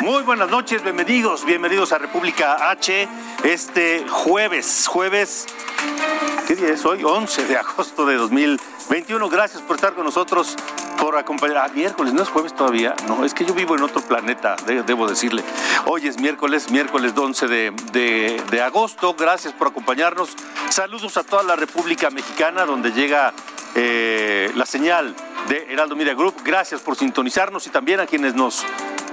Muy buenas noches, bienvenidos, bienvenidos a República H, este jueves, jueves, ¿qué día es hoy? 11 de agosto de 2021. Gracias por estar con nosotros, por acompañar. Ah, miércoles, ¿no es jueves todavía? No, es que yo vivo en otro planeta, de- debo decirle. Hoy es miércoles, miércoles 11 de, de- de agosto. Gracias por acompañarnos. Saludos a toda la República Mexicana, donde llega eh, la señal de Heraldo Media Group. Gracias por sintonizarnos y también a quienes nos,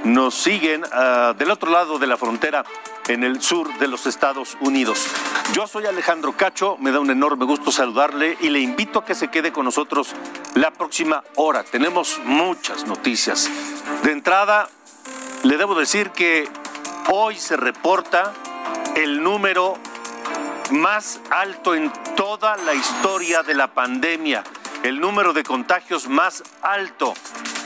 nos siguen ah, del otro lado de la frontera en el sur de los Estados Unidos. Yo soy Alejandro Cacho, me da un enorme gusto saludarle y le invito a que se quede con nosotros la próxima hora. Tenemos muchas noticias. De entrada, le debo decir que hoy se reporta el número más alto en toda la historia de la pandemia, el número de contagios más alto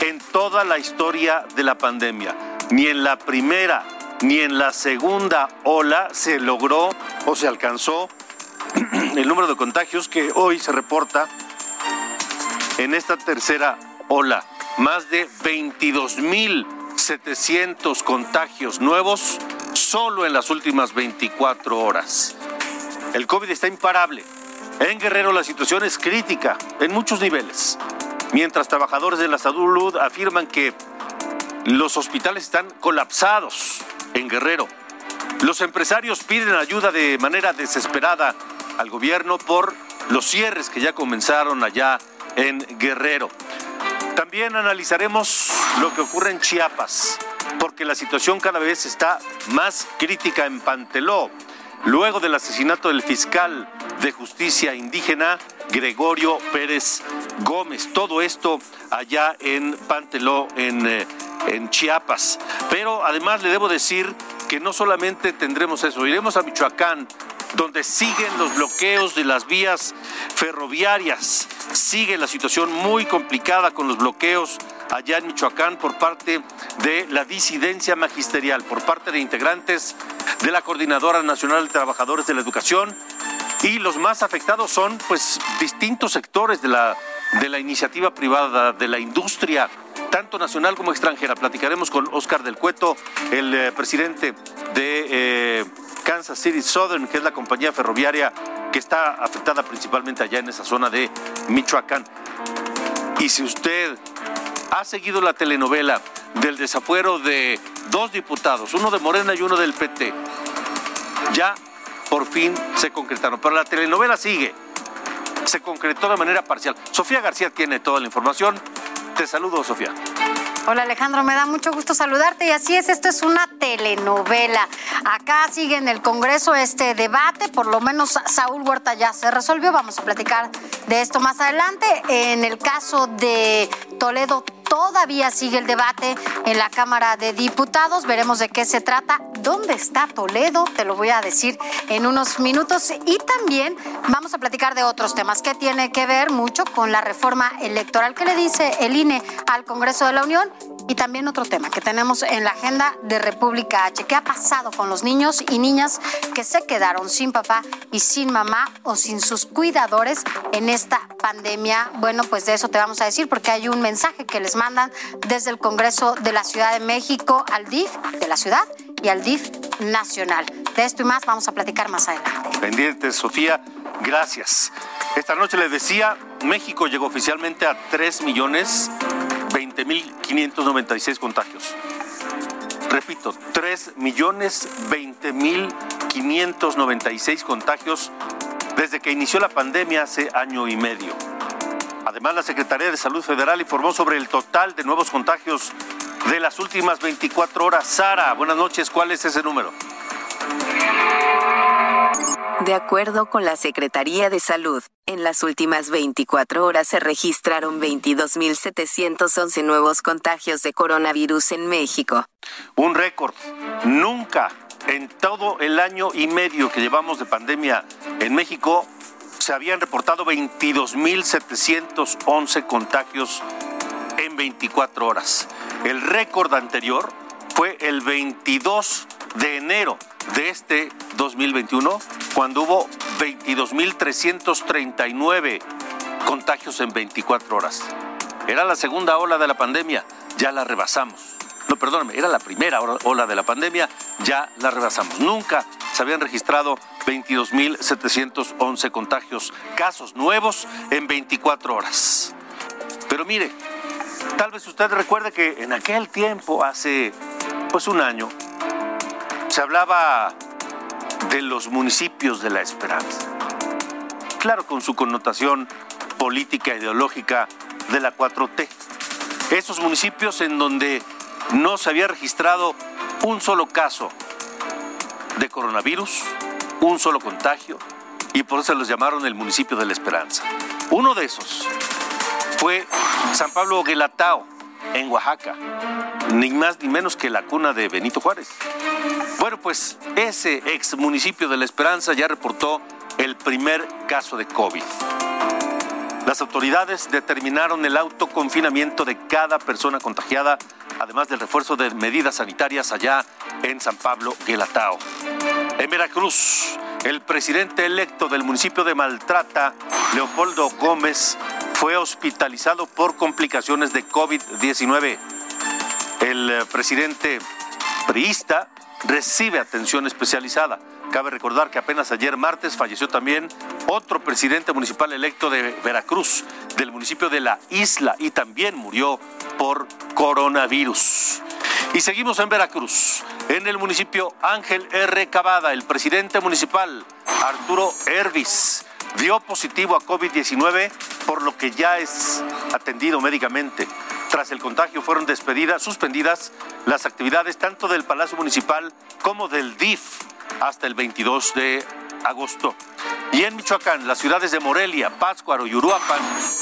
en toda la historia de la pandemia. Ni en la primera ni en la segunda ola se logró o se alcanzó el número de contagios que hoy se reporta en esta tercera ola. Más de 22.700 contagios nuevos solo en las últimas 24 horas. El COVID está imparable. En Guerrero la situación es crítica en muchos niveles. Mientras trabajadores de la salud afirman que los hospitales están colapsados en Guerrero. Los empresarios piden ayuda de manera desesperada al gobierno por los cierres que ya comenzaron allá en Guerrero. También analizaremos lo que ocurre en Chiapas, porque la situación cada vez está más crítica en Panteló, luego del asesinato del fiscal de justicia indígena Gregorio Pérez Gómez. Todo esto allá en Panteló, en, eh, en Chiapas. Pero además le debo decir que no solamente tendremos eso, iremos a Michoacán, donde siguen los bloqueos de las vías ferroviarias. Sigue la situación muy complicada con los bloqueos allá en Michoacán por parte de la disidencia magisterial, por parte de integrantes de la Coordinadora Nacional de Trabajadores de la Educación. Y los más afectados son pues distintos sectores de la, de la iniciativa privada, de la industria, tanto nacional como extranjera. Platicaremos con Oscar del Cueto, el eh, presidente de eh, Kansas City Southern, que es la compañía ferroviaria que está afectada principalmente allá en esa zona de Michoacán. Y si usted ha seguido la telenovela del desafuero de dos diputados, uno de Morena y uno del PT, ya por fin se concretaron. Pero la telenovela sigue. Se concretó de manera parcial. Sofía García tiene toda la información. Te saludo, Sofía. Hola Alejandro, me da mucho gusto saludarte y así es, esto es una telenovela. Acá sigue en el Congreso este debate, por lo menos Saúl Huerta ya se resolvió, vamos a platicar de esto más adelante. En el caso de Toledo todavía sigue el debate en la Cámara de Diputados, veremos de qué se trata, dónde está Toledo, te lo voy a decir en unos minutos y también vamos a platicar de otros temas que tiene que ver mucho con la reforma electoral que le dice el INE al Congreso de la Unión y también otro tema que tenemos en la agenda de República H. ¿Qué ha pasado con los niños y niñas que se quedaron sin papá y sin mamá o sin sus cuidadores en esta pandemia? Bueno, pues de eso te vamos a decir porque hay un mensaje que les mandan desde el Congreso de la Ciudad de México al DIF de la ciudad y al DIF nacional. De esto y más vamos a platicar más adelante. Pendiente, Sofía, gracias. Esta noche les decía, México llegó oficialmente a 3 millones 20 mil 596 contagios. Repito, 3 millones 20 mil 596 contagios desde que inició la pandemia hace año y medio. Además, la Secretaría de Salud Federal informó sobre el total de nuevos contagios de las últimas 24 horas. Sara, buenas noches, ¿cuál es ese número? De acuerdo con la Secretaría de Salud, en las últimas 24 horas se registraron 22.711 nuevos contagios de coronavirus en México. Un récord. Nunca en todo el año y medio que llevamos de pandemia en México se habían reportado 22.711 contagios en 24 horas. El récord anterior fue el 22 de enero de este 2021, cuando hubo 22.339 contagios en 24 horas. Era la segunda ola de la pandemia, ya la rebasamos. No, perdóname, era la primera ola de la pandemia, ya la rebasamos. Nunca se habían registrado 22.711 contagios, casos nuevos en 24 horas. Pero mire, tal vez usted recuerde que en aquel tiempo, hace pues un año, se hablaba de los municipios de la esperanza. Claro, con su connotación política ideológica de la 4T. Esos municipios en donde no se había registrado un solo caso de coronavirus, un solo contagio, y por eso los llamaron el municipio de la esperanza. Uno de esos fue San Pablo Guelatao, en Oaxaca, ni más ni menos que la cuna de Benito Juárez. Bueno, pues ese ex municipio de La Esperanza ya reportó el primer caso de COVID. Las autoridades determinaron el autoconfinamiento de cada persona contagiada, además del refuerzo de medidas sanitarias allá en San Pablo, Guelatao. En Veracruz, el presidente electo del municipio de Maltrata, Leopoldo Gómez, fue hospitalizado por complicaciones de COVID-19. El eh, presidente priista recibe atención especializada. Cabe recordar que apenas ayer martes falleció también otro presidente municipal electo de Veracruz, del municipio de La Isla, y también murió por coronavirus. Y seguimos en Veracruz, en el municipio Ángel R. Cavada, el presidente municipal Arturo Hervis dio positivo a COVID-19, por lo que ya es atendido médicamente. Tras el contagio fueron despedidas, suspendidas las actividades tanto del Palacio Municipal como del DIF hasta el 22 de agosto. Y en Michoacán, las ciudades de Morelia, Pátzcuaro y Uruapan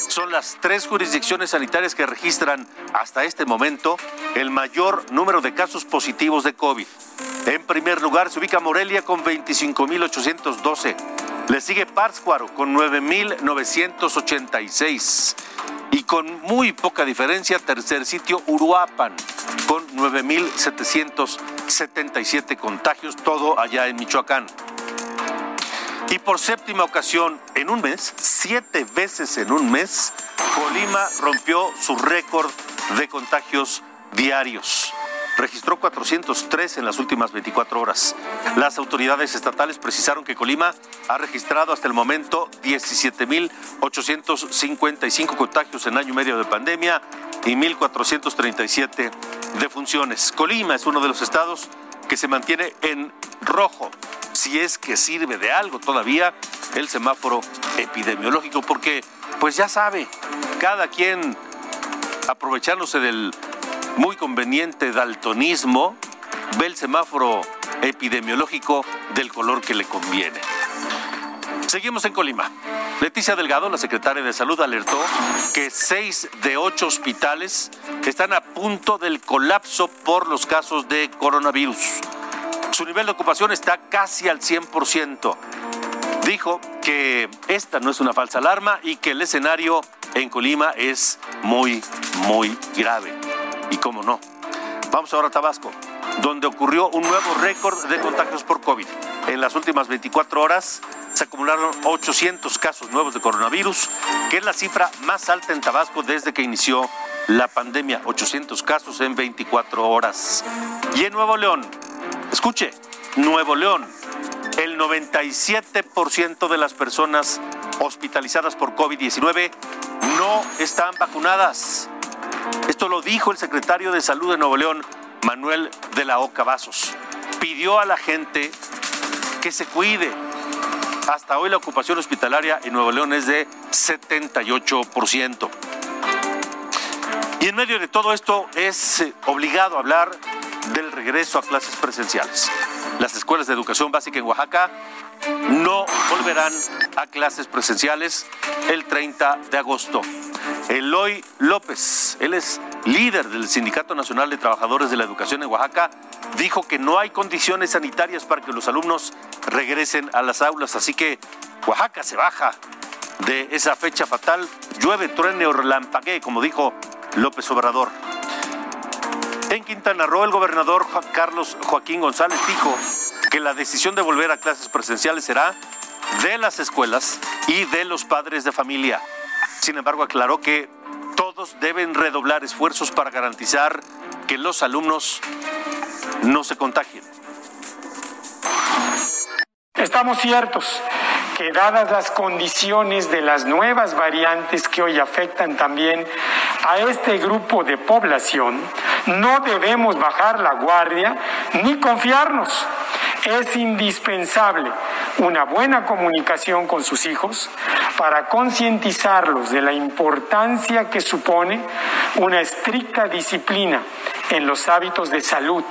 son las tres jurisdicciones sanitarias que registran hasta este momento el mayor número de casos positivos de COVID. En primer lugar se ubica Morelia con 25.812. Le sigue Pátzcuaro con 9.986 y con muy poca diferencia tercer sitio Uruapan con 9.777 contagios, todo allá en Michoacán. Y por séptima ocasión en un mes, siete veces en un mes, Colima rompió su récord de contagios diarios registró 403 en las últimas 24 horas. Las autoridades estatales precisaron que Colima ha registrado hasta el momento 17.855 contagios en año y medio de pandemia y 1.437 defunciones. Colima es uno de los estados que se mantiene en rojo, si es que sirve de algo todavía el semáforo epidemiológico, porque pues ya sabe, cada quien aprovechándose del muy conveniente daltonismo, ve el semáforo epidemiológico del color que le conviene. Seguimos en Colima. Leticia Delgado, la secretaria de Salud, alertó que seis de ocho hospitales están a punto del colapso por los casos de coronavirus. Su nivel de ocupación está casi al 100%. Dijo que esta no es una falsa alarma y que el escenario en Colima es muy, muy grave. Y cómo no. Vamos ahora a Tabasco, donde ocurrió un nuevo récord de contagios por COVID. En las últimas 24 horas se acumularon 800 casos nuevos de coronavirus, que es la cifra más alta en Tabasco desde que inició la pandemia. 800 casos en 24 horas. Y en Nuevo León, escuche, Nuevo León, el 97% de las personas hospitalizadas por COVID-19 no están vacunadas. Esto lo dijo el secretario de Salud de Nuevo León, Manuel de la Oca Vasos. Pidió a la gente que se cuide. Hasta hoy la ocupación hospitalaria en Nuevo León es de 78%. Y en medio de todo esto es eh, obligado hablar del regreso a clases presenciales. Las escuelas de educación básica en Oaxaca no volverán a clases presenciales el 30 de agosto. Eloy López, él es líder del Sindicato Nacional de Trabajadores de la Educación en Oaxaca, dijo que no hay condiciones sanitarias para que los alumnos regresen a las aulas, así que Oaxaca se baja de esa fecha fatal, llueve, truene o relampaguee, como dijo López Obrador. En Quintana Roo, el gobernador Carlos Joaquín González dijo que la decisión de volver a clases presenciales será de las escuelas y de los padres de familia. Sin embargo, aclaró que todos deben redoblar esfuerzos para garantizar que los alumnos no se contagien. Estamos ciertos que dadas las condiciones de las nuevas variantes que hoy afectan también a este grupo de población, no debemos bajar la guardia ni confiarnos es indispensable una buena comunicación con sus hijos para concientizarlos de la importancia que supone una estricta disciplina en los hábitos de salud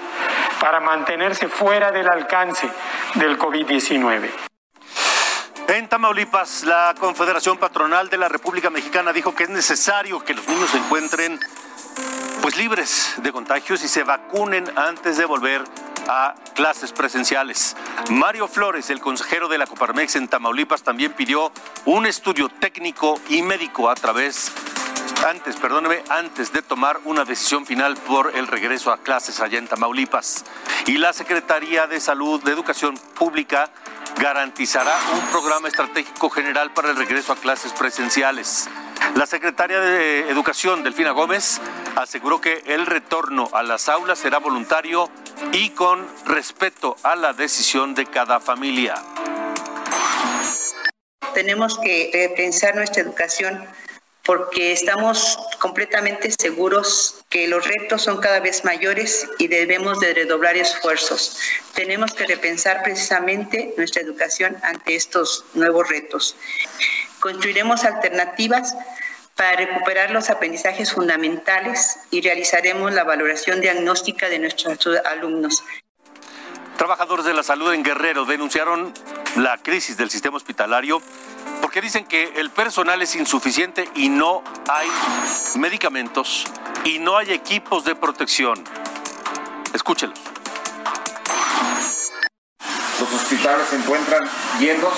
para mantenerse fuera del alcance del COVID-19. En Tamaulipas, la Confederación Patronal de la República Mexicana dijo que es necesario que los niños se encuentren pues libres de contagios y se vacunen antes de volver a clases presenciales. Mario Flores, el consejero de la Coparmex en Tamaulipas, también pidió un estudio técnico y médico a través antes, perdóneme, antes de tomar una decisión final por el regreso a clases allá en Tamaulipas. Y la Secretaría de Salud de Educación Pública garantizará un programa estratégico general para el regreso a clases presenciales. La secretaria de Educación, Delfina Gómez, aseguró que el retorno a las aulas será voluntario y con respeto a la decisión de cada familia. Tenemos que pensar nuestra educación porque estamos completamente seguros que los retos son cada vez mayores y debemos de redoblar esfuerzos. Tenemos que repensar precisamente nuestra educación ante estos nuevos retos. Construiremos alternativas para recuperar los aprendizajes fundamentales y realizaremos la valoración diagnóstica de nuestros alumnos. Trabajadores de la salud en Guerrero denunciaron la crisis del sistema hospitalario porque dicen que el personal es insuficiente y no hay medicamentos y no hay equipos de protección. Escúchelos. Los hospitales se encuentran llenos,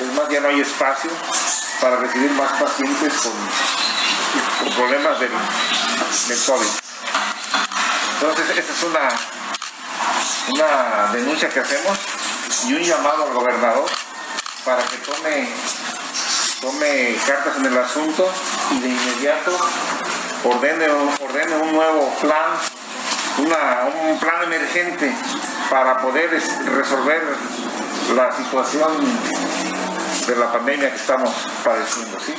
es más, ya no hay espacio para recibir más pacientes con, problemas del, COVID. Entonces, esa es una, una denuncia que hacemos y un llamado al gobernador para que tome, tome cartas en el asunto y de inmediato ordene, ordene un nuevo plan, un plan emergente para poder resolver la situación de la pandemia que estamos padeciendo, ¿sí?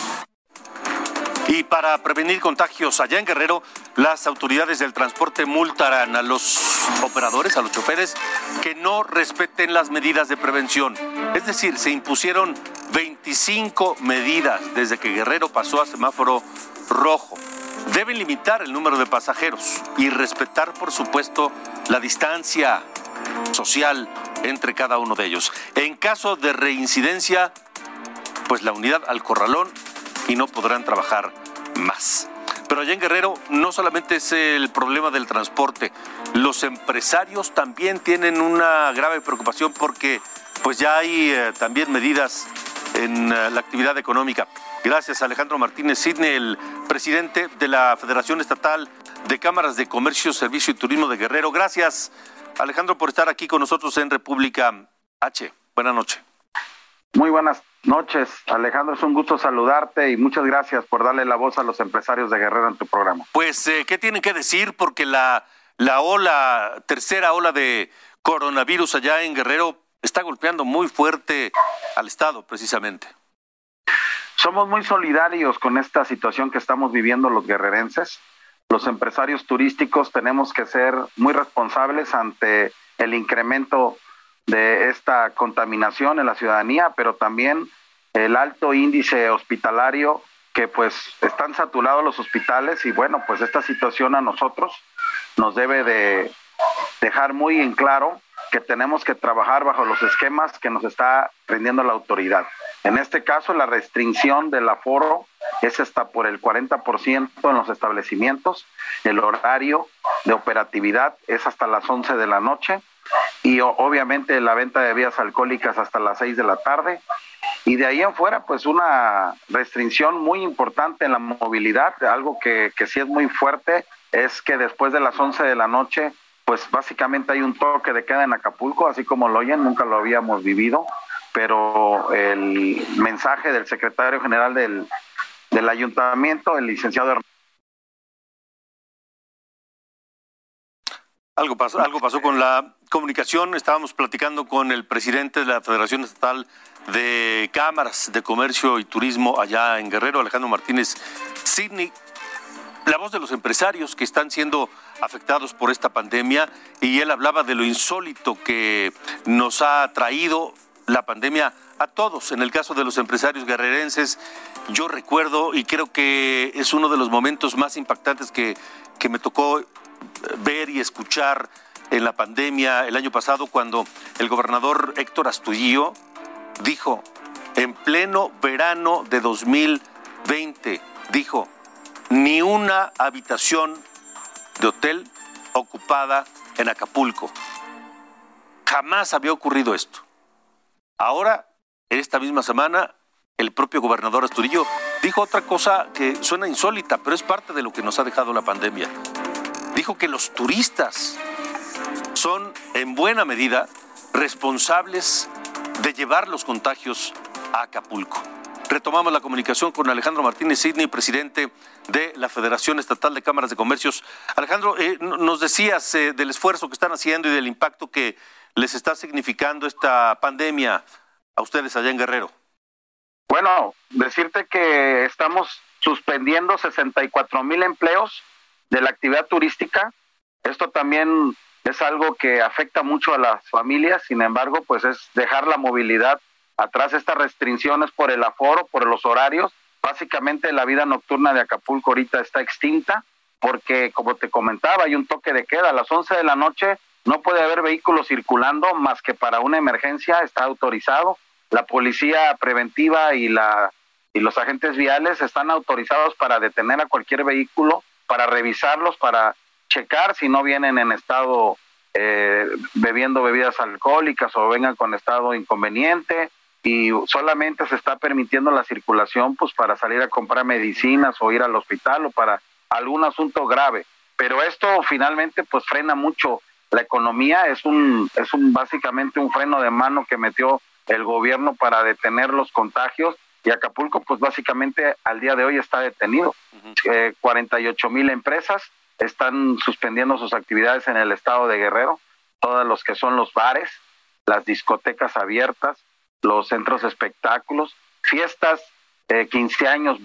Y para prevenir contagios allá en Guerrero, las autoridades del transporte multarán a los operadores, a los choferes, que no respeten las medidas de prevención. Es decir, se impusieron 25 medidas desde que Guerrero pasó a semáforo rojo. Deben limitar el número de pasajeros y respetar, por supuesto, la distancia social entre cada uno de ellos. En caso de reincidencia, pues la unidad al corralón y no podrán trabajar más. Pero allá en Guerrero no solamente es el problema del transporte, los empresarios también tienen una grave preocupación porque pues ya hay eh, también medidas en eh, la actividad económica. Gracias Alejandro Martínez Sidney, el presidente de la Federación Estatal de Cámaras de Comercio, Servicio y Turismo de Guerrero. Gracias Alejandro por estar aquí con nosotros en República H. Buenas noches. Muy buenas noches, Alejandro. Es un gusto saludarte y muchas gracias por darle la voz a los empresarios de Guerrero en tu programa. Pues, eh, ¿qué tienen que decir? Porque la, la ola, tercera ola de coronavirus allá en Guerrero está golpeando muy fuerte al Estado, precisamente. Somos muy solidarios con esta situación que estamos viviendo los guerrerenses. los empresarios turísticos tenemos que ser muy responsables ante el incremento de esta contaminación en la ciudadanía, pero también el alto índice hospitalario que pues están saturados los hospitales y bueno, pues esta situación a nosotros nos debe de dejar muy en claro que tenemos que trabajar bajo los esquemas que nos está prendiendo la autoridad. En este caso, la restricción del aforo es hasta por el 40% en los establecimientos, el horario de operatividad es hasta las 11 de la noche y obviamente la venta de bebidas alcohólicas hasta las 6 de la tarde. Y de ahí en fuera, pues una restricción muy importante en la movilidad, algo que, que sí es muy fuerte, es que después de las 11 de la noche, pues básicamente hay un toque de queda en Acapulco, así como lo oyen, nunca lo habíamos vivido, pero el mensaje del secretario general del, del ayuntamiento, el licenciado Algo pasó, algo pasó con la comunicación. Estábamos platicando con el presidente de la Federación Estatal de Cámaras de Comercio y Turismo allá en Guerrero, Alejandro Martínez Sidney. La voz de los empresarios que están siendo afectados por esta pandemia y él hablaba de lo insólito que nos ha traído la pandemia a todos. En el caso de los empresarios guerrerenses, yo recuerdo y creo que es uno de los momentos más impactantes que, que me tocó ver y escuchar en la pandemia el año pasado cuando el gobernador Héctor Astudillo dijo, en pleno verano de 2020, dijo, ni una habitación de hotel ocupada en Acapulco. Jamás había ocurrido esto. Ahora, en esta misma semana, el propio gobernador Astudillo dijo otra cosa que suena insólita, pero es parte de lo que nos ha dejado la pandemia dijo que los turistas son en buena medida responsables de llevar los contagios a Acapulco. Retomamos la comunicación con Alejandro Martínez Sidney, presidente de la Federación Estatal de Cámaras de Comercios. Alejandro, eh, nos decías eh, del esfuerzo que están haciendo y del impacto que les está significando esta pandemia a ustedes allá en Guerrero. Bueno, decirte que estamos suspendiendo 64 mil empleos de la actividad turística. Esto también es algo que afecta mucho a las familias, sin embargo, pues es dejar la movilidad atrás, estas restricciones por el aforo, por los horarios. Básicamente la vida nocturna de Acapulco ahorita está extinta porque, como te comentaba, hay un toque de queda. A las 11 de la noche no puede haber vehículos circulando más que para una emergencia, está autorizado. La policía preventiva y, la, y los agentes viales están autorizados para detener a cualquier vehículo para revisarlos, para checar si no vienen en estado eh, bebiendo bebidas alcohólicas o vengan con estado inconveniente y solamente se está permitiendo la circulación pues para salir a comprar medicinas o ir al hospital o para algún asunto grave. Pero esto finalmente pues frena mucho la economía, es un es un básicamente un freno de mano que metió el gobierno para detener los contagios y Acapulco pues básicamente al día de hoy está detenido. 48 eh, mil empresas están suspendiendo sus actividades en el estado de Guerrero, todos los que son los bares, las discotecas abiertas, los centros de espectáculos, fiestas, eh, 15 años,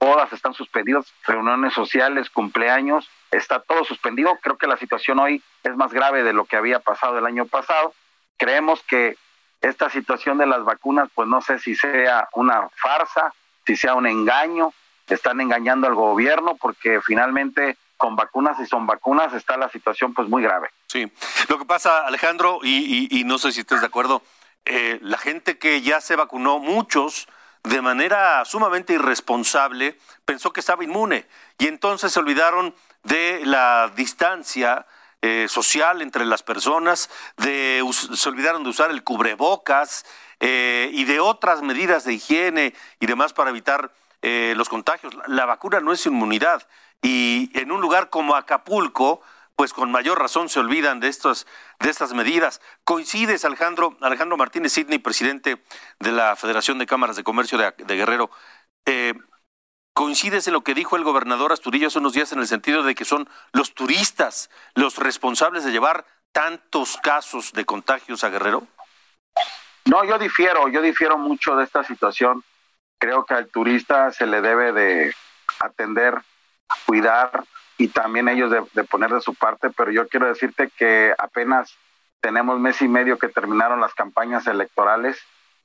bodas están suspendidos, reuniones sociales, cumpleaños, está todo suspendido. Creo que la situación hoy es más grave de lo que había pasado el año pasado. Creemos que esta situación de las vacunas, pues no sé si sea una farsa, si sea un engaño, están engañando al gobierno porque finalmente con vacunas y son vacunas está la situación pues muy grave. Sí, lo que pasa Alejandro, y, no sé si estés de acuerdo, eh, la gente que ya se vacunó, muchos, de manera sumamente irresponsable, pensó que estaba inmune y entonces se olvidaron de la distancia eh, social entre las personas, se olvidaron de usar el cubrebocas eh, y de otras medidas de higiene y demás para evitar los contagios. La vacuna no es inmunidad y en un lugar como Acapulco, pues con mayor razón se olvidan de estas, de estas medidas. Coincides, Alejandro, Alejandro Martínez Sidney, presidente de la Federación de Cámaras de Comercio de, de Guerrero. Eh, ¿Coincides en lo que dijo el gobernador Asturillo hace unos días en el sentido de que son los turistas los responsables de llevar tantos casos de contagios a Guerrero? No, yo difiero, yo difiero mucho de esta situación. Creo que al turista se le debe de atender cuidar y también ellos de, de poner de su parte, pero yo quiero decirte que apenas tenemos mes y medio que terminaron las campañas electorales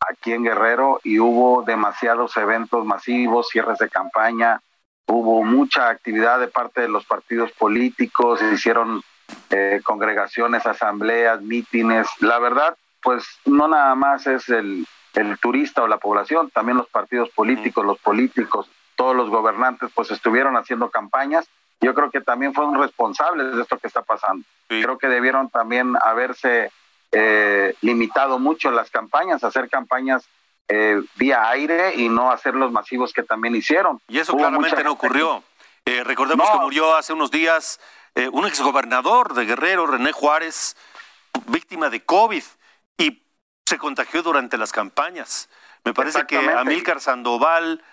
aquí en Guerrero y hubo demasiados eventos masivos, cierres de campaña, hubo mucha actividad de parte de los partidos políticos, se hicieron eh, congregaciones, asambleas, mítines. La verdad, pues no nada más es el, el turista o la población, también los partidos políticos, los políticos, todos los gobernantes, pues estuvieron haciendo campañas. Yo creo que también fueron responsables de esto que está pasando. Creo que debieron también haberse eh, limitado mucho las campañas, hacer campañas eh, vía aire y no hacer los masivos que también hicieron. Y eso claramente no ocurrió. Eh, recordemos que murió hace unos días un exgobernador de Guerrero, René Juárez, víctima de COVID y se contagió durante las campañas. Me parece que Amílcar Sandoval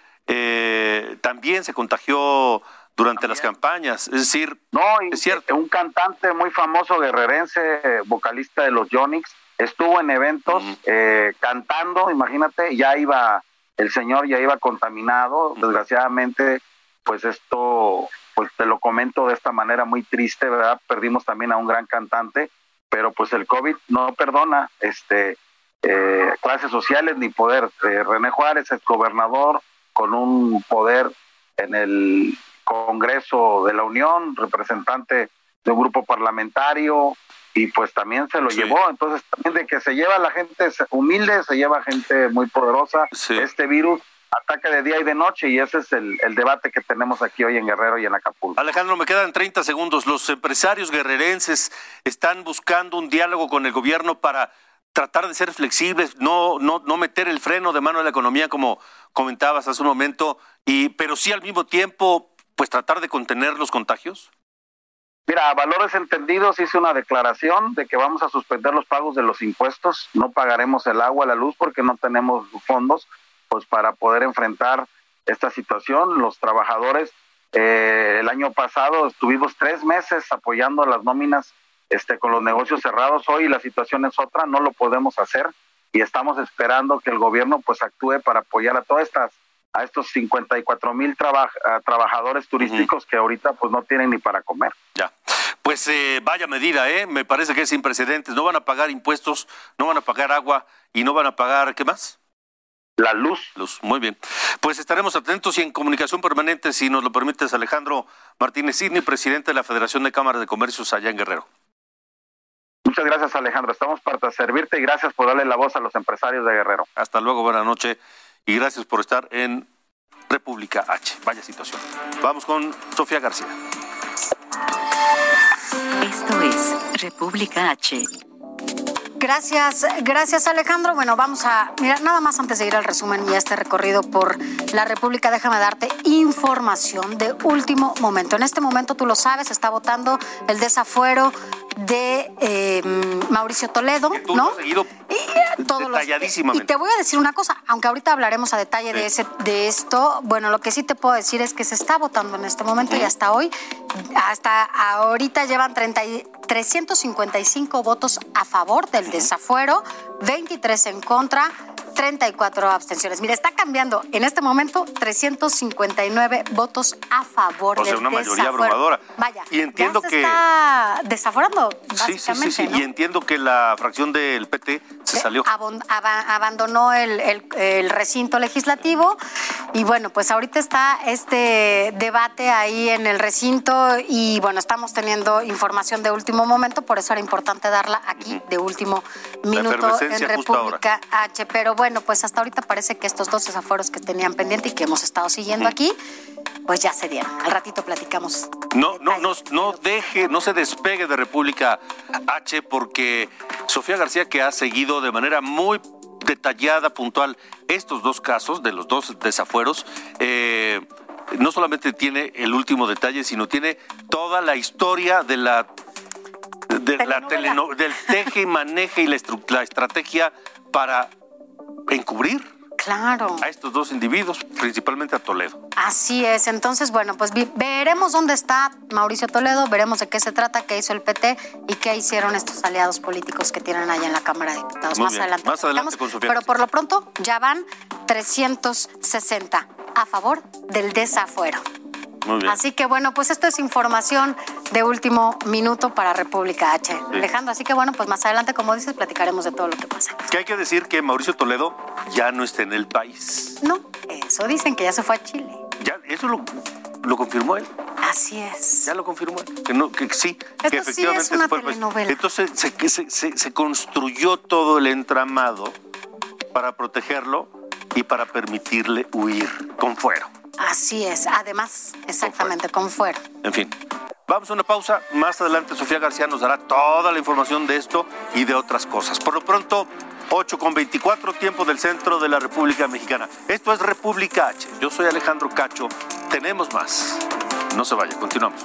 también se contagió durante las campañas. Es decir, no, es cierto. Un cantante muy famoso guerrerense, vocalista de los Yonix, estuvo en eventos eh, cantando, imagínate, ya iba, el señor ya iba contaminado, desgraciadamente, pues esto, pues te lo comento de esta manera muy triste, ¿verdad? Perdimos también a un gran cantante, pero pues el COVID no perdona, este, eh, clases sociales ni poder. Eh, René Juárez es gobernador con un poder en el Congreso de la Unión, representante de un grupo parlamentario, y pues también se lo llevó. Entonces, también de que se lleva la gente humilde, se lleva gente muy poderosa. Este virus ataca de día y de noche y ese es el, debate que tenemos aquí hoy en Guerrero y en Acapulco. Alejandro, me quedan 30 segundos. Los empresarios guerrerenses están buscando un diálogo con el gobierno para tratar de ser flexibles, no, no, no meter el freno de mano a la economía como comentabas hace un momento, y, pero sí al mismo tiempo, pues tratar de contener los contagios. Mira, a valores entendidos hice una declaración de que vamos a suspender los pagos de los impuestos, no pagaremos el agua, la luz porque no tenemos fondos pues para poder enfrentar esta situación. Los trabajadores eh, el año pasado estuvimos tres meses apoyando las nóminas este, con los negocios cerrados. Hoy la situación es otra, no lo podemos hacer y estamos esperando que el gobierno pues actúe para apoyar a todas estas a estos 54 mil trabajadores turísticos que ahorita pues no tienen ni para comer. Ya. Pues eh, vaya medida, ¿eh? Me parece que es sin precedentes. No van a pagar impuestos, no van a pagar agua y no van a pagar, ¿qué más? La luz. Luz, muy bien. Pues estaremos atentos y en comunicación permanente, si nos lo permites, Alejandro Martínez Sidney, presidente de la Federación de Cámaras de Comercios allá en Guerrero. Muchas gracias, Alejandro. Estamos para servirte y gracias por darle la voz a los empresarios de Guerrero. Hasta luego, buena noche y gracias por estar en República H. Vaya situación. Vamos con Sofía García. Esto es República H. Gracias, gracias Alejandro. Bueno, vamos a, mira, nada más antes de ir al resumen y a este recorrido por la República, déjame darte información de último momento. En este momento, tú lo sabes, está votando el desafuero de eh, Mauricio Toledo, ¿no? seguido y, eh, y te voy a decir una cosa, aunque ahorita hablaremos a detalle de ese de esto, bueno, lo que sí te puedo decir es que se está votando en este momento y hasta hoy, hasta ahorita llevan 30, 355 votos a favor del desafuero, 23 en contra, 34 abstenciones. Mira, está cambiando en este momento 359 votos a favor o sea, una mayoría abrumadora. Vaya, y entiendo ya que está desaforando sí, sí, sí, sí. ¿no? y entiendo que la fracción del PT se salió. Abon, ab, abandonó el, el, el, recinto legislativo y bueno, pues ahorita está este debate ahí en el recinto y bueno, estamos teniendo información de último momento, por eso era importante darla aquí de último minuto en República H. Pero bueno, pues hasta ahorita parece que estos dos desaforos que tenían pendiente y que hemos estado siguiendo aquí, pues ya se dieron. Al ratito platicamos. No, no, no, no deje, no se despegue de República H porque Sofía García que ha seguido de manera muy detallada, puntual, estos dos casos de los dos desafueros, eh, no solamente tiene el último detalle, sino tiene toda la historia de la de la del teje y maneje y la, la estrategia para encubrir Claro. a estos dos individuos, principalmente a Toledo. Así es. Entonces, bueno, pues veremos dónde está Mauricio Toledo, veremos de qué se trata, qué hizo el PT y qué hicieron estos aliados políticos que tienen allá en la Cámara de Diputados. Muy más bien. adelante. Más adelante con Pero por lo pronto ya van 360 a favor del desafuero. Así que bueno, pues esto es información de último minuto para República H. Alejandro, así que bueno, pues más adelante, como dices, platicaremos de todo lo que pasa. Que hay que decir que Mauricio Toledo ya no está en el país. No, eso dicen que ya se fue a Chile. Ya, eso lo, lo confirmó él. Así es. Ya lo confirmó él. Que, no, que sí, que efectivamente sí es una telenovela. Entonces se, se, se, se construyó todo el entramado para protegerlo y para permitirle huir con fuero. Así es, además, exactamente, con fuero. En fin. Vamos a una pausa. Más adelante Sofía García nos dará toda la información de esto y de otras cosas. Por lo pronto, 8 con 24 tiempo del centro de la República Mexicana. Esto es República H. Yo soy Alejandro Cacho. Tenemos más. No se vaya, continuamos.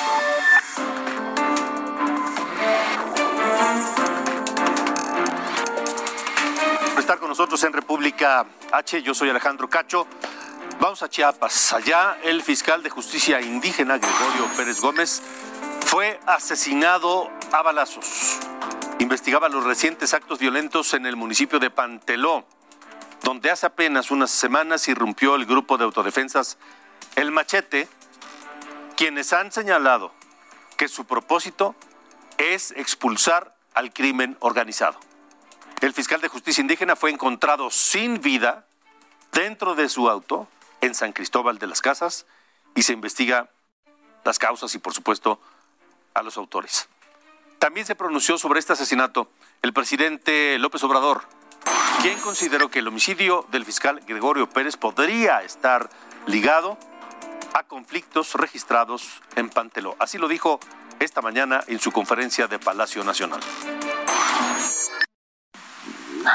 Nosotros en República H. Yo soy Alejandro Cacho. Vamos a Chiapas. Allá el fiscal de justicia indígena, Gregorio Pérez Gómez, fue asesinado a balazos. Investigaba los recientes actos violentos en el municipio de Panteló, donde hace apenas unas semanas irrumpió el grupo de autodefensas El Machete, quienes han señalado que su propósito es expulsar al crimen organizado. El fiscal de justicia indígena fue encontrado sin vida dentro de su auto en San Cristóbal de las Casas y se investiga las causas y, por supuesto, a los autores. También se pronunció sobre este asesinato el presidente López Obrador, quien consideró que el homicidio del fiscal Gregorio Pérez podría estar ligado a conflictos registrados en Panteló. Así lo dijo esta mañana en su conferencia de Palacio Nacional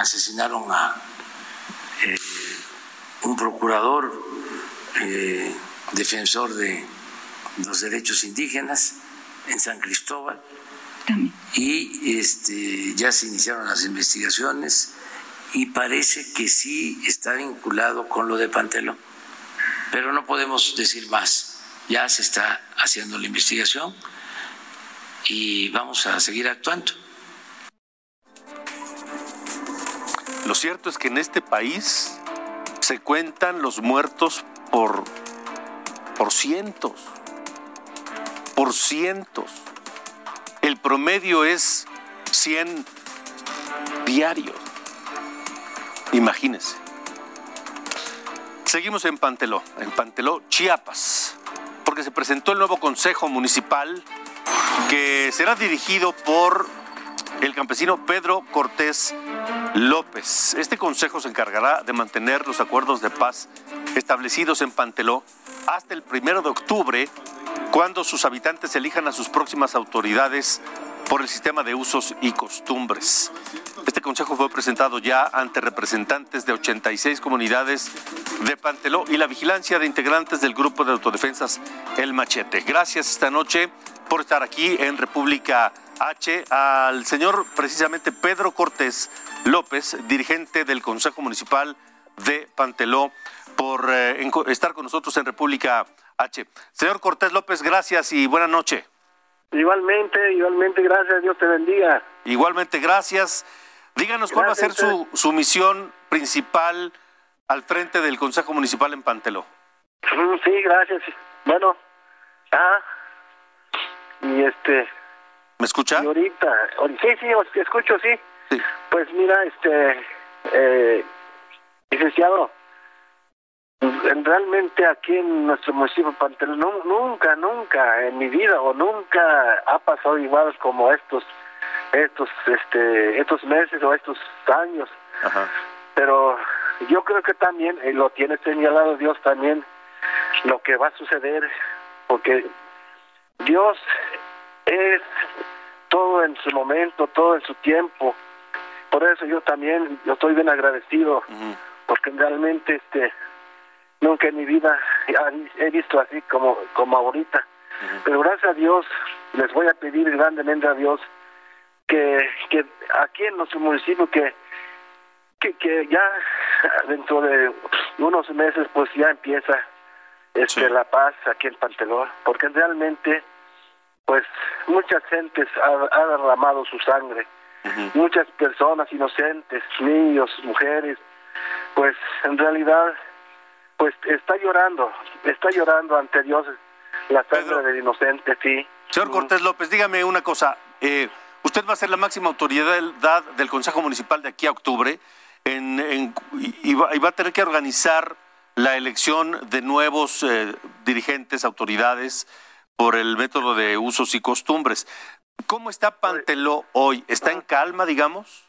asesinaron a eh, un procurador eh, defensor de los derechos indígenas en San Cristóbal y este, ya se iniciaron las investigaciones y parece que sí está vinculado con lo de Pantelón, pero no podemos decir más. Ya se está haciendo la investigación y vamos a seguir actuando. Lo cierto es que en este país se cuentan los muertos por, por cientos, por cientos. El promedio es 100 diarios. Imagínense. Seguimos en Panteló, en Panteló, Chiapas, porque se presentó el nuevo Consejo Municipal que será dirigido por el campesino Pedro Cortés López. Este consejo se encargará de mantener los acuerdos de paz establecidos en Panteló hasta el primero de octubre, cuando sus habitantes elijan a sus próximas autoridades por el sistema de usos y costumbres. Este consejo fue presentado ya ante representantes de 86 comunidades de Panteló y la vigilancia de integrantes del grupo de autodefensas El Machete. Gracias esta noche por estar aquí en República H al señor precisamente Pedro Cortés López, dirigente del Consejo Municipal de Panteló, por eh, estar con nosotros en República H. Señor Cortés López, gracias y buena noche. Igualmente, igualmente, gracias, Dios te bendiga. Igualmente, gracias. Díganos cuál va a ser su, su misión principal al frente del Consejo Municipal en Panteló. Mm, sí, gracias. Bueno, ah, y este... ¿Me escucha? Y ahorita, sí, sí, escucho, sí. Pues mira, este, eh, licenciado, realmente aquí en nuestro municipio Pantel nunca, nunca en mi vida o nunca ha pasado igual como estos, estos, este, estos meses o estos años. Pero yo creo que también eh, lo tiene señalado Dios también lo que va a suceder, porque Dios es todo en su momento, todo en su tiempo. Por eso yo también, yo estoy bien agradecido porque realmente este nunca en mi vida he visto así como, como ahorita. Pero gracias a Dios, les voy a pedir grandemente a Dios que, que aquí en nuestro municipio que, que, que ya dentro de unos meses pues ya empieza este la paz aquí en Pantelón, porque realmente pues muchas gentes ha, ha derramado su sangre, muchas personas inocentes, niños, mujeres, pues en realidad pues está llorando, está llorando ante Dios la sangre del inocente, sí. Señor Cortés López, dígame una cosa. Eh, usted va a ser la máxima autoridad del Consejo Municipal de aquí a octubre en, y, va, a tener que organizar la elección de nuevos eh, dirigentes, autoridades, por el método de usos y costumbres. ¿Cómo está Panteló hoy? ¿Está en calma, digamos?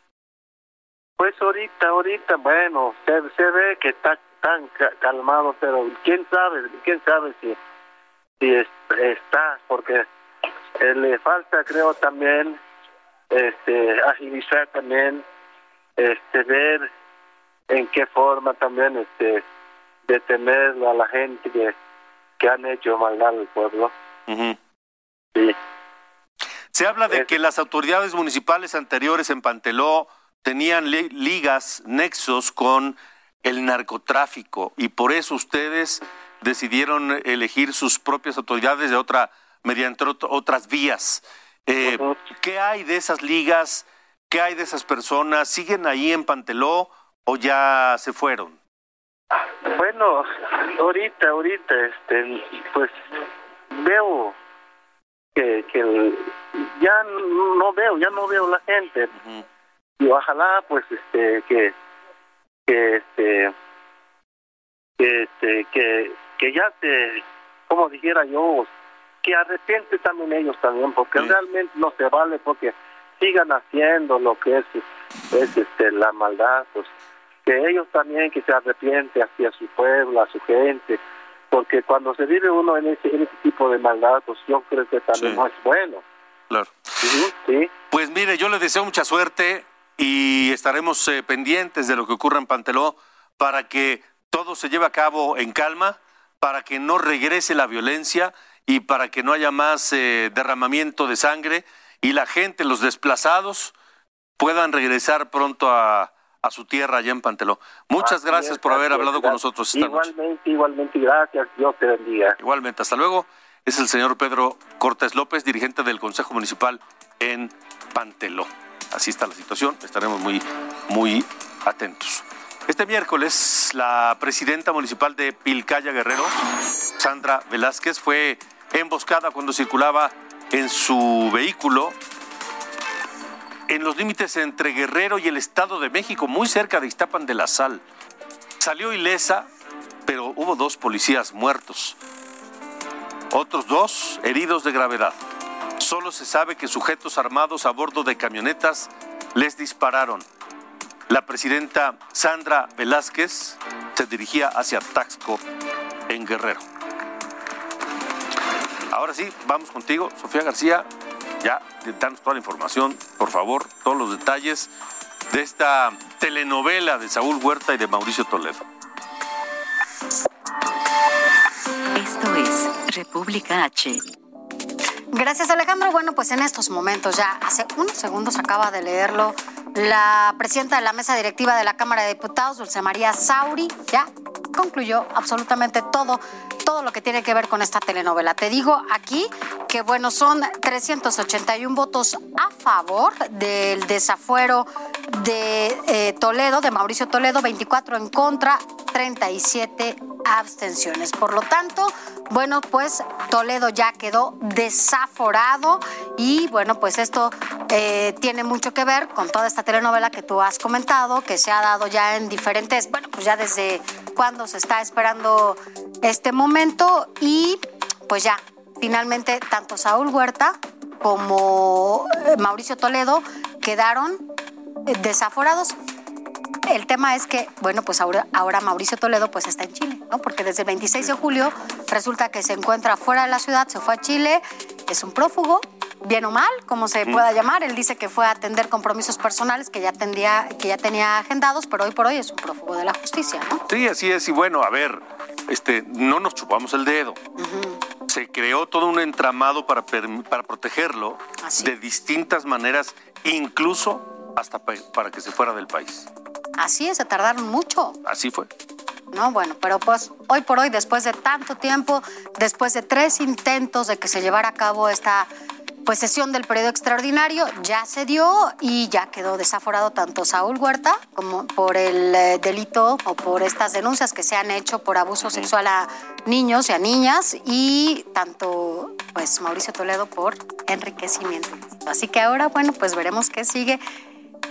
Pues ahorita, ahorita, bueno, se, se ve que está tan calmado, pero quién sabe, quién sabe si, si está, porque eh, le falta, creo, también este agilizar también, este ver en qué forma también este detener a la gente que, que han hecho maldad al pueblo. Sí. Se habla de que las autoridades municipales anteriores en Panteló tenían ligas, nexos con el narcotráfico y por eso ustedes decidieron elegir sus propias autoridades de otra mediante otras vías. Eh, ¿Qué hay de esas ligas? ¿Qué hay de esas personas? ¿Siguen ahí en Panteló o ya se fueron? Bueno, ahorita, ahorita, este, pues veo que, que ya no veo, ya no veo la gente. Y ojalá, pues, este, que que este que este que, que ya se como dijera yo que arrepiente también ellos también porque realmente no se vale porque sigan haciendo lo que es es este la maldad pues que ellos también que se arrepiente hacia su pueblo a su gente porque cuando se vive uno en ese, en ese tipo de maldad pues yo creo que también no es bueno. Claro. ¿Sí? pues mire yo le deseo mucha suerte y estaremos eh, pendientes de lo que ocurra en Panteló para que todo se lleve a cabo en calma, para que no regrese la violencia y para que no haya más eh, derramamiento de sangre y la gente, los desplazados, puedan regresar pronto a, su tierra allá en Panteló. Muchas gracias por haber hablado con nosotros esta igualmente, Igualmente, gracias. Dios te bendiga. Igualmente, hasta luego. Es el señor Pedro Cortés López, dirigente del Consejo Municipal en Panteló así está la situación, estaremos muy, muy atentos. Este miércoles, la presidenta municipal de Pilcaya Guerrero, Sandra Velázquez, fue emboscada cuando circulaba en su vehículo en los límites entre Guerrero y el Estado de México, muy cerca de Iztapan de la Sal. Salió ilesa, pero hubo dos policías muertos. Otros dos heridos de gravedad. Solo se sabe que sujetos armados a bordo de camionetas les dispararon. La presidenta Sandra Velázquez se dirigía hacia Taxco, en Guerrero. Ahora sí, vamos contigo, Sofía García. Ya, danos toda la información, por favor, todos los detalles de esta telenovela de Saúl Huerta y de Mauricio Toledo. Esto es República H. Gracias Alejandro. Bueno, pues en estos momentos ya hace unos segundos acaba de leerlo la presidenta de la mesa directiva de la Cámara de Diputados, Dulce María Sauri, ya concluyó absolutamente todo, todo lo que tiene que ver con esta telenovela. Te digo aquí que, bueno, son 381 votos a favor del desafuero de eh, Toledo, de Mauricio Toledo, 24 en contra, 37 abstenciones. Por lo tanto, bueno, pues Toledo ya quedó desaforado y bueno, pues esto eh, tiene mucho que ver con toda esta telenovela que tú has comentado, que se ha dado ya en diferentes, bueno, pues ya desde cuando se está esperando este momento y pues ya, finalmente tanto Saúl Huerta como eh, Mauricio Toledo quedaron eh, desaforados el tema es que, bueno, pues ahora, ahora Mauricio Toledo pues está en Chile, ¿no? Porque desde el 26 de julio resulta que se encuentra fuera de la ciudad, se fue a Chile, es un prófugo, bien o mal, como se pueda llamar. Él dice que fue a atender compromisos personales que ya, tendría, que ya tenía agendados, pero hoy por hoy es un prófugo de la justicia, ¿no? Sí, así es. Y bueno, a ver, este, no nos chupamos el dedo. Se creó todo un entramado para, para protegerlo de distintas maneras, incluso hasta para que se fuera del país. Así es, se tardaron mucho. Así fue. ¿no? Bueno, pero pues hoy por hoy, después de tanto tiempo, después de tres intentos de que se llevara a cabo esta pues sesión del periodo extraordinario ya se dio y ya quedó desaforado tanto Saúl Huerta como por el eh, delito o por estas denuncias que se han hecho por abuso sexual a niños y a niñas y tanto pues Mauricio Toledo por enriquecimiento. Así que ahora, bueno, pues veremos qué sigue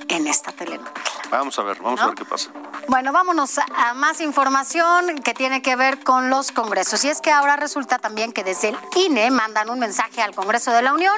en esta telenovela. Vamos a ver, vamos a ver qué pasa. Bueno, vámonos a más información que tiene que ver con los congresos. Y es que ahora resulta también que desde el INE mandan un mensaje al Congreso de la Unión.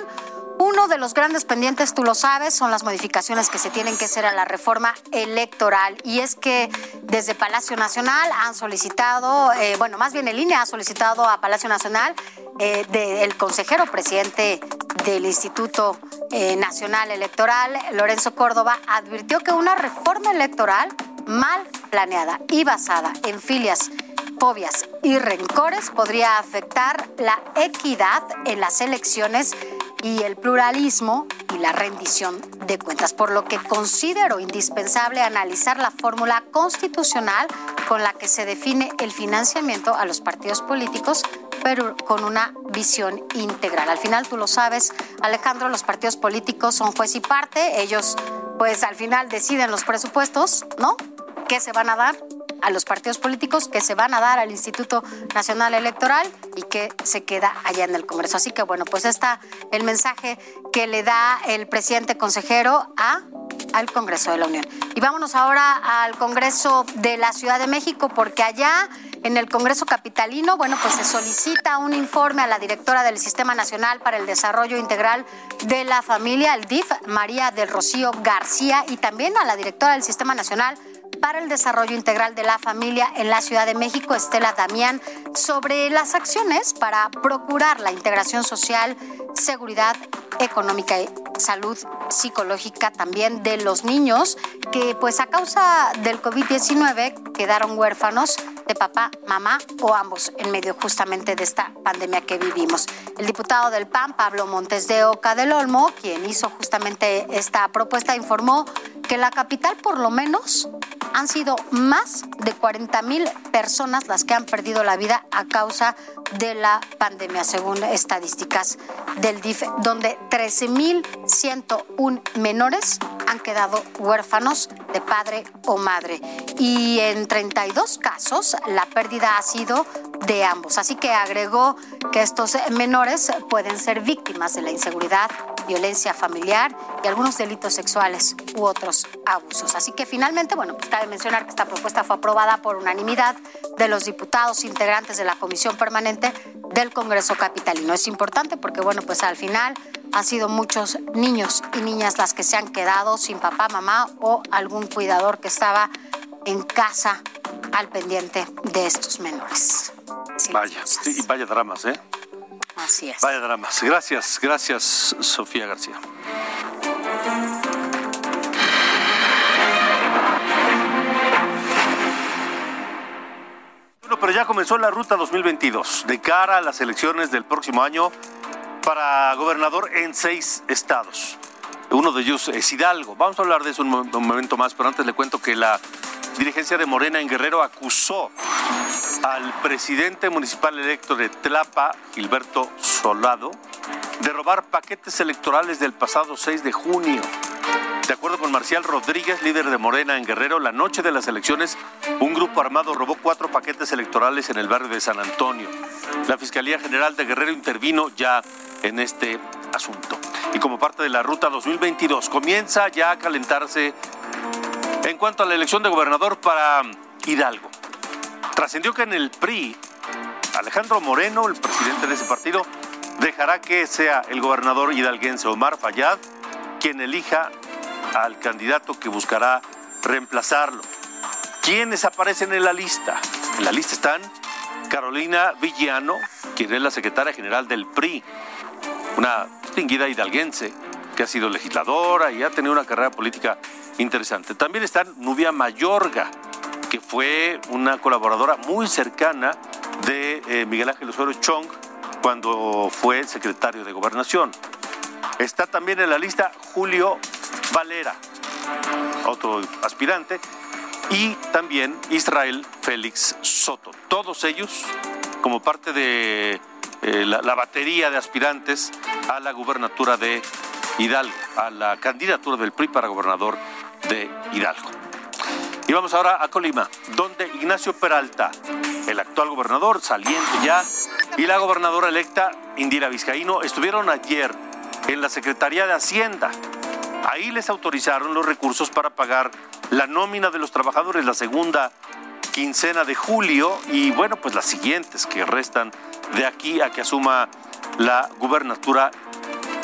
Uno de los grandes pendientes, tú lo sabes, son las modificaciones que se tienen que hacer a la reforma electoral. Y es que desde Palacio Nacional han solicitado, eh, bueno, más bien el INE ha solicitado a Palacio Nacional eh, del consejero presidente del Instituto eh, Nacional Electoral, Lorenzo Córdoba, advirtió que una reforma electoral mal planeada y basada en filias, fobias y rencores podría afectar la equidad en las elecciones y el pluralismo y la rendición de cuentas, por lo que considero indispensable analizar la fórmula constitucional con la que se define el financiamiento a los partidos políticos, pero con una visión integral. Al final, tú lo sabes, Alejandro, los partidos políticos son juez y parte, ellos pues al final deciden los presupuestos, ¿no? ¿Qué se van a dar? A los partidos políticos que se van a dar al Instituto Nacional Electoral y que se queda allá en el Congreso. Así que bueno, pues está el mensaje que le da el presidente consejero a al Congreso de la Unión. Y vámonos ahora al Congreso de la Ciudad de México, porque allá en el Congreso Capitalino, bueno, pues se solicita un informe a la directora del Sistema Nacional para el Desarrollo Integral de la Familia, el DIF, María del Rocío García, y también a la directora del Sistema Nacional para el Desarrollo Integral de la Familia en la Ciudad de México, Estela Damián, sobre las acciones para procurar la integración social, seguridad económica y salud psicológica también de los niños que pues a causa del COVID-19 quedaron huérfanos de papá, mamá o ambos en medio justamente de esta pandemia que vivimos. El diputado del PAN, Pablo Montes de Oca del Olmo, quien hizo justamente esta propuesta, informó que la capital por lo menos han sido más de 40 mil personas las que han perdido la vida a causa de la pandemia, según estadísticas del DIF, donde 13.101 menores han quedado huérfanos de padre o madre. Y en 32 casos la pérdida ha sido de ambos. Así que agregó que estos menores pueden ser víctimas de la inseguridad, violencia familiar y algunos delitos sexuales u otros abusos. Así que finalmente, bueno, pues cabe mencionar que esta propuesta fue aprobada por unanimidad de los diputados integrantes de la Comisión Permanente del Congreso Capitalino. Es importante porque, bueno, pues al final han sido muchos niños y niñas las que se han quedado sin papá, mamá o algún cuidador que estaba en casa al pendiente de estos menores. vaya, sí, vaya dramas, ¿eh? Así es. Vaya dramas. Gracias, gracias, Sofía García. Bueno, pero ya comenzó la ruta 2022 de cara a las elecciones del próximo año para gobernador en seis estados. Uno de ellos es Hidalgo. Vamos a hablar de eso un, momento más, pero antes le cuento que la dirigencia de Morena en Guerrero acusó al presidente municipal electo de Tlapa, Gilberto Solado, de robar paquetes electorales del pasado 6 de junio. De acuerdo con Marcial Rodríguez, líder de Morena en Guerrero, la noche de las elecciones, un grupo armado robó cuatro paquetes electorales en el barrio de San Antonio. La Fiscalía General de Guerrero intervino ya en este asunto. Y como parte de la ruta 2022, comienza ya a calentarse en cuanto a la elección de gobernador para Hidalgo. Trascendió que en el PRI, Alejandro Moreno, el presidente de ese partido, dejará que sea el gobernador hidalguense Omar Fayad quien elija al candidato que buscará reemplazarlo. ¿Quiénes aparecen en la lista? En la lista están Carolina Villano, quien es la secretaria general del PRI, una distinguida hidalguense que ha sido legisladora y ha tenido una carrera política interesante. También está Nubia Mayorga, que fue una colaboradora muy cercana de eh, Miguel Ángel Osorio Chong cuando fue secretario de Gobernación. Está también en la lista Julio Valera, otro aspirante, y también Israel Félix Soto. Todos ellos como parte de eh, la, batería de aspirantes a la gubernatura de Hidalgo, a la candidatura del PRI para gobernador de Hidalgo. Y vamos ahora a Colima, donde Ignacio Peralta, el actual gobernador saliente ya, y la gobernadora electa Indira Vizcaíno estuvieron ayer en la Secretaría de Hacienda. Ahí les autorizaron los recursos para pagar la nómina de los trabajadores, la segunda quincena de julio y bueno, pues las siguientes que restan de aquí a que asuma la gubernatura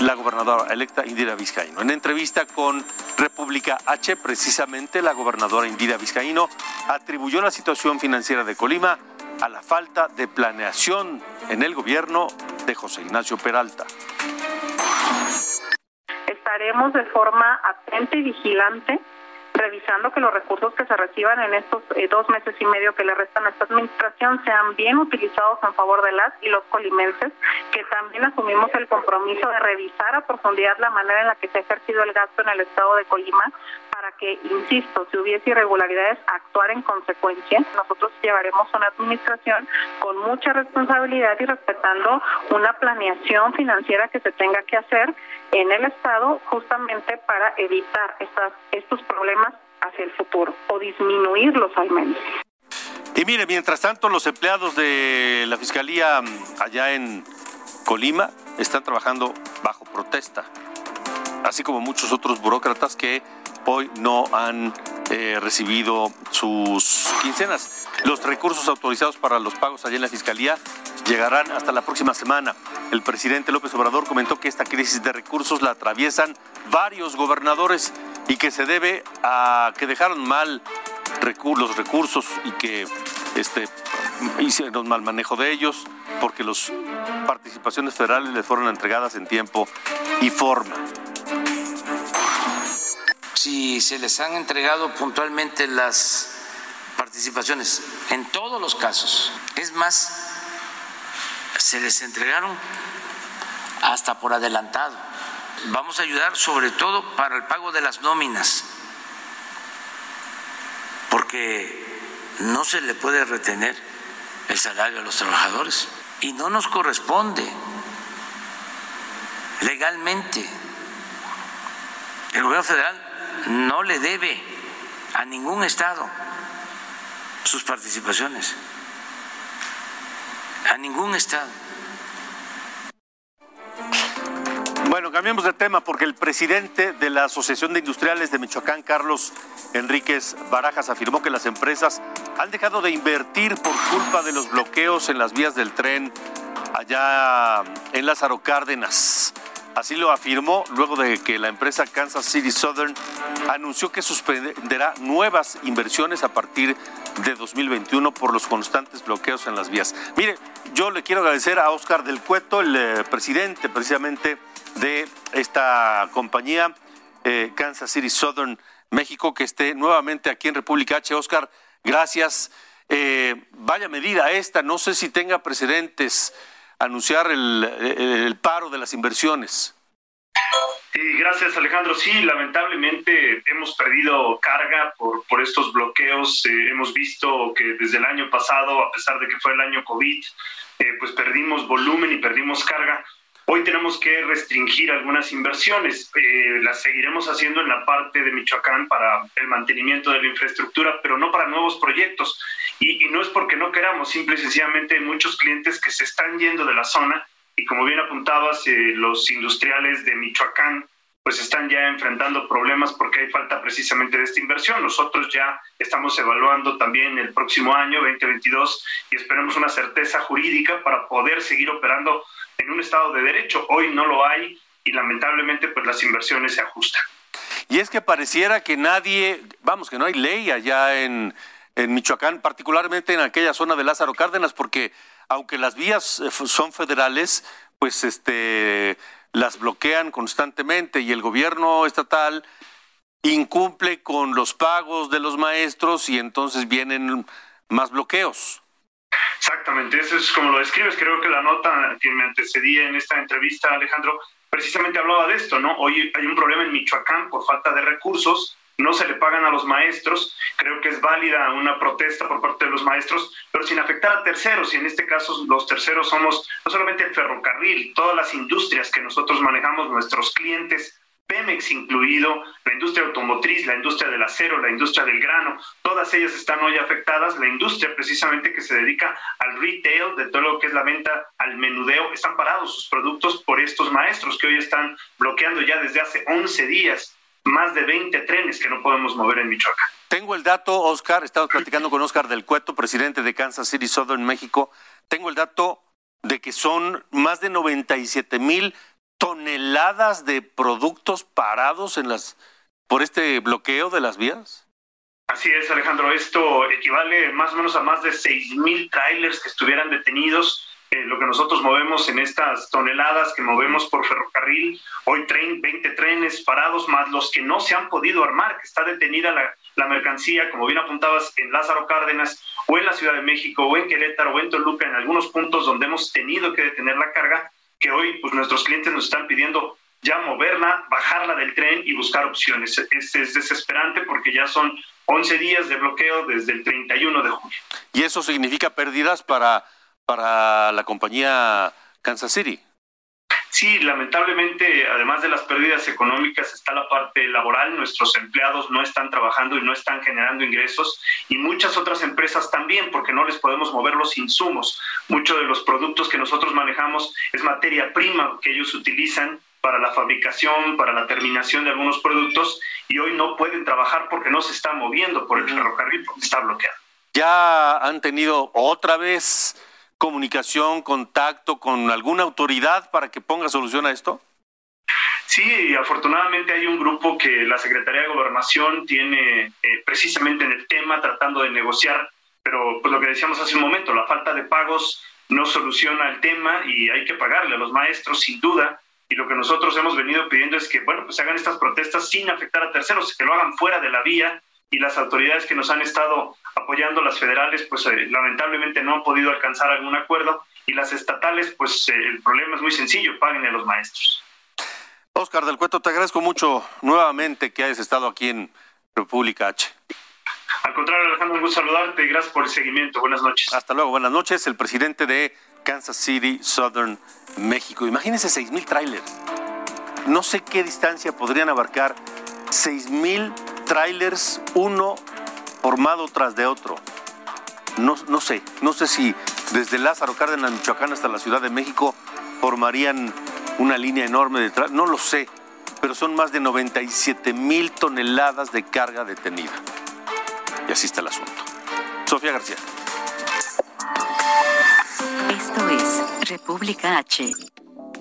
la gobernadora electa Indira Vizcaíno. En entrevista con República H, precisamente la gobernadora Indira Vizcaíno atribuyó la situación financiera de Colima a la falta de planeación en el gobierno de José Ignacio Peralta. Estaremos de forma atenta y vigilante revisando que los recursos que se reciban en estos eh, dos meses y medio que le restan a esta administración sean bien utilizados en favor de las y los colimenses, que también asumimos el compromiso de revisar a profundidad la manera en la que se ha ejercido el gasto en el estado de Colima para que, insisto, si hubiese irregularidades, actuar en consecuencia. Nosotros llevaremos una administración con mucha responsabilidad y respetando una planeación financiera que se tenga que hacer en el Estado justamente para evitar estas, estos problemas hacia el futuro o disminuirlos al menos. Y mire, mientras tanto, los empleados de la Fiscalía mm, allá en Colima están trabajando bajo protesta, así como muchos otros burócratas que hoy no han eh, recibido sus quincenas. Los recursos autorizados para los pagos allá en la Fiscalía llegarán hasta la próxima semana. El presidente López Obrador comentó que esta crisis de recursos la atraviesan varios gobernadores y que se debe a que dejaron mal los recursos y que este, hicieron mal manejo de ellos porque las participaciones federales les fueron entregadas en tiempo y forma si se les han entregado puntualmente las participaciones, en todos los casos. Es más, se les entregaron hasta por adelantado. Vamos a ayudar sobre todo para el pago de las nóminas, porque no se le puede retener el salario a los trabajadores y no nos corresponde legalmente. El gobierno federal no le debe a ningún Estado sus participaciones, a ningún Estado. Bueno, cambiemos de tema porque el presidente de la Asociación de Industriales de Michoacán, Carlos Enríquez Barajas, afirmó que las empresas han dejado de invertir por culpa de los bloqueos en las vías del tren allá en Lázaro Cárdenas. Así lo afirmó luego de que la empresa Kansas City Southern anunció que suspenderá nuevas inversiones a partir de 2021 por los constantes bloqueos en las vías. Mire, yo le quiero agradecer a Oscar del Cueto, el eh, presidente precisamente de esta compañía eh, Kansas City Southern México, que esté nuevamente aquí en República H. Oscar, gracias. Eh, vaya medida esta, no sé si tenga precedentes anunciar el, paro de las inversiones. Sí, gracias Alejandro. Sí, lamentablemente hemos perdido carga por, por estos bloqueos. Eh, hemos visto que desde el año pasado, a pesar de que fue el año COVID, eh, pues perdimos volumen y perdimos carga. Hoy tenemos que restringir algunas inversiones. Eh, las seguiremos haciendo en la parte de Michoacán para el mantenimiento de la infraestructura, pero no para nuevos proyectos. Y, no es porque no queramos, simple y sencillamente hay muchos clientes que se están yendo de la zona y como bien apuntabas, eh, los industriales de Michoacán pues están ya enfrentando problemas porque hay falta precisamente de esta inversión. Nosotros ya estamos evaluando también el próximo año, 2022, y esperamos una certeza jurídica para poder seguir operando en un Estado de Derecho. Hoy no lo hay y lamentablemente pues las inversiones se ajustan. Y es que pareciera que nadie, vamos, que no hay ley allá en, en Michoacán, particularmente en aquella zona de Lázaro Cárdenas, porque aunque las vías eh, son federales, pues este las bloquean constantemente y el gobierno estatal incumple con los pagos de los maestros y entonces vienen más bloqueos. Exactamente, eso es como lo describes. Creo que la nota que me antecedía en esta entrevista, Alejandro, precisamente hablaba de esto, ¿no? Hoy hay un problema en Michoacán por falta de recursos, no se le pagan a los maestros, creo que es válida una protesta por parte de los maestros, pero sin afectar a terceros, y en este caso los terceros somos no solamente el ferrocarril, todas las industrias que nosotros manejamos, nuestros clientes, Pemex incluido, la industria automotriz, la industria del acero, la industria del grano, todas ellas están hoy afectadas. La industria precisamente que se dedica al retail, de todo lo que es la venta al menudeo, están parados sus productos por estos maestros que hoy están bloqueando ya desde hace 11 días más de 20 trenes que no podemos mover en Michoacán. Tengo el dato, Oscar, estamos platicando con Oscar del Cueto, presidente de Kansas City Southern México. Tengo el dato de que son más de 97 mil toneladas de productos parados en las por este bloqueo de las vías? Así es, Alejandro. Esto equivale más o menos a más de seis mil trailers que estuvieran detenidos. Eh, lo que nosotros movemos en estas toneladas que movemos por ferrocarril, hoy tren, 20 trenes parados, más los que no se han podido armar, que está detenida la mercancía, como bien apuntabas, en Lázaro Cárdenas, o en la Ciudad de México, o en Querétaro, o en Toluca, en algunos puntos donde hemos tenido que detener la carga, que hoy pues, nuestros clientes nos están pidiendo ya moverla, bajarla del tren y buscar opciones. Es, es desesperante porque ya son 11 días de bloqueo desde el 31 de julio. ¿Y eso significa pérdidas para, para la compañía Kansas City? Sí, lamentablemente, además de las pérdidas económicas, está la parte laboral. Nuestros empleados no están trabajando y no están generando ingresos y muchas otras empresas también, porque no les podemos mover los insumos. Muchos de los productos que nosotros manejamos es materia prima que ellos utilizan para la fabricación, para la terminación de algunos productos y hoy no pueden trabajar porque no se está moviendo por el ferrocarril, porque está bloqueado. ¿Ya han tenido otra vez comunicación, contacto con alguna autoridad para que ponga solución a esto? Sí, afortunadamente hay un grupo que la Secretaría de Gobernación tiene eh, precisamente en el tema tratando de negociar, pero pues lo que decíamos hace un momento, la falta de pagos no soluciona el tema y hay que pagarle a los maestros sin duda. Y lo que nosotros hemos venido pidiendo es que, bueno, pues hagan estas protestas sin afectar a terceros, que lo hagan fuera de la vía y las autoridades que nos han estado apoyando, las federales, pues eh, lamentablemente no han podido alcanzar algún acuerdo y las estatales, pues eh, el problema es muy sencillo, paguen a los maestros. Oscar del Cueto, te agradezco mucho nuevamente que hayas estado aquí en República H. Al contrario, Alejandro, un gusto saludarte y gracias por el seguimiento. Buenas noches. Hasta luego, buenas noches. El presidente de Kansas City, Southern México. Imagínense seis mil trailers. No sé qué distancia podrían abarcar seis mil trailers, uno formado tras de otro. No, no sé, no sé si desde Lázaro Cárdenas, Michoacán hasta la Ciudad de México formarían una línea enorme de trailers, no lo sé, pero son más de 97 mil toneladas de carga detenida. Y así está el asunto. Sofía García. Esto es República H.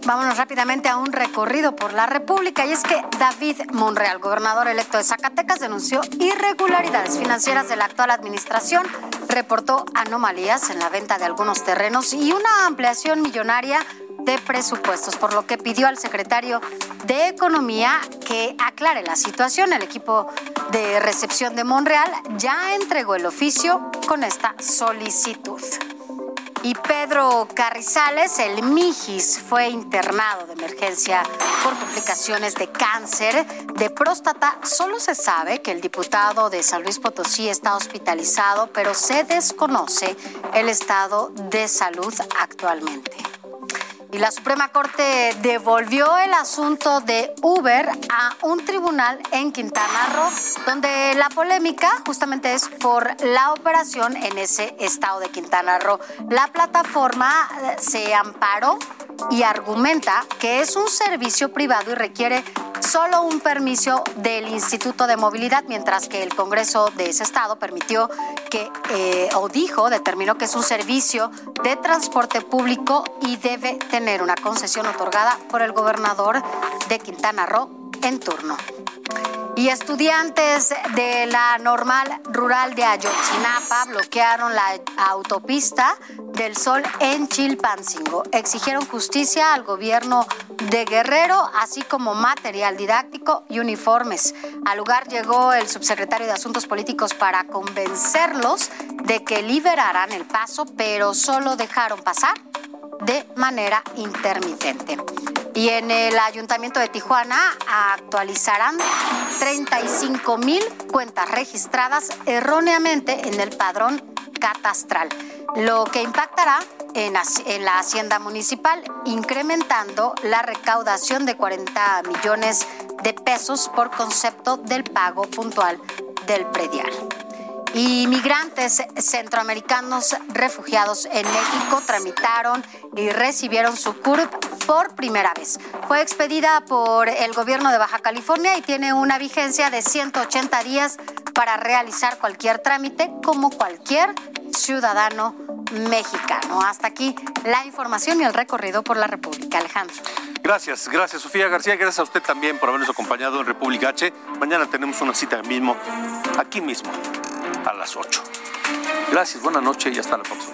Vámonos rápidamente a un recorrido por la República y es que David Monreal, gobernador electo de Zacatecas, denunció irregularidades financieras de la actual administración, reportó anomalías en la venta de algunos terrenos y una ampliación millonaria de presupuestos, por lo que pidió al secretario de Economía que aclare la situación. El equipo de recepción de Monreal ya entregó el oficio con esta solicitud. Y Pedro Carrizales, el Mijis, fue internado de emergencia por complicaciones de cáncer de próstata. Solo se sabe que el diputado de San Luis Potosí está hospitalizado, pero se desconoce el estado de salud actualmente. Y la Suprema Corte devolvió el asunto de Uber a un tribunal en Quintana Roo, donde la polémica justamente es por la operación en ese estado de Quintana Roo. La plataforma eh, se amparó y argumenta que es un servicio privado y requiere solo un permiso del Instituto de Movilidad, mientras que el Congreso de ese estado permitió que, eh, o dijo, determinó que es un servicio de transporte público y debe tener una concesión otorgada por el gobernador de Quintana Roo en turno. Y estudiantes de la normal rural de Ayotzinapa bloquearon la autopista del Sol en Chilpancingo. Exigieron justicia al gobierno de Guerrero, así como material didáctico y uniformes. Al lugar llegó el subsecretario de Asuntos Políticos para convencerlos de que liberaran el paso, pero solo dejaron pasar de manera intermitente. Y en el Ayuntamiento de Tijuana actualizarán 35 mil cuentas registradas erróneamente en el padrón catastral, lo que impactará en, en, la hacienda municipal, incrementando la recaudación de 40 millones de pesos por concepto del pago puntual del predial. Inmigrantes centroamericanos refugiados en México tramitaron y recibieron su CURP por primera vez. Fue expedida por el gobierno de Baja California y tiene una vigencia de 180 días para realizar cualquier trámite como cualquier ciudadano mexicano. Hasta aquí la información y el recorrido por la República. Alejandro. Gracias, gracias Sofía García, gracias a usted también por habernos acompañado en República H. Mañana tenemos una cita mismo, aquí mismo a las 8. Gracias, buena noche y hasta la próxima.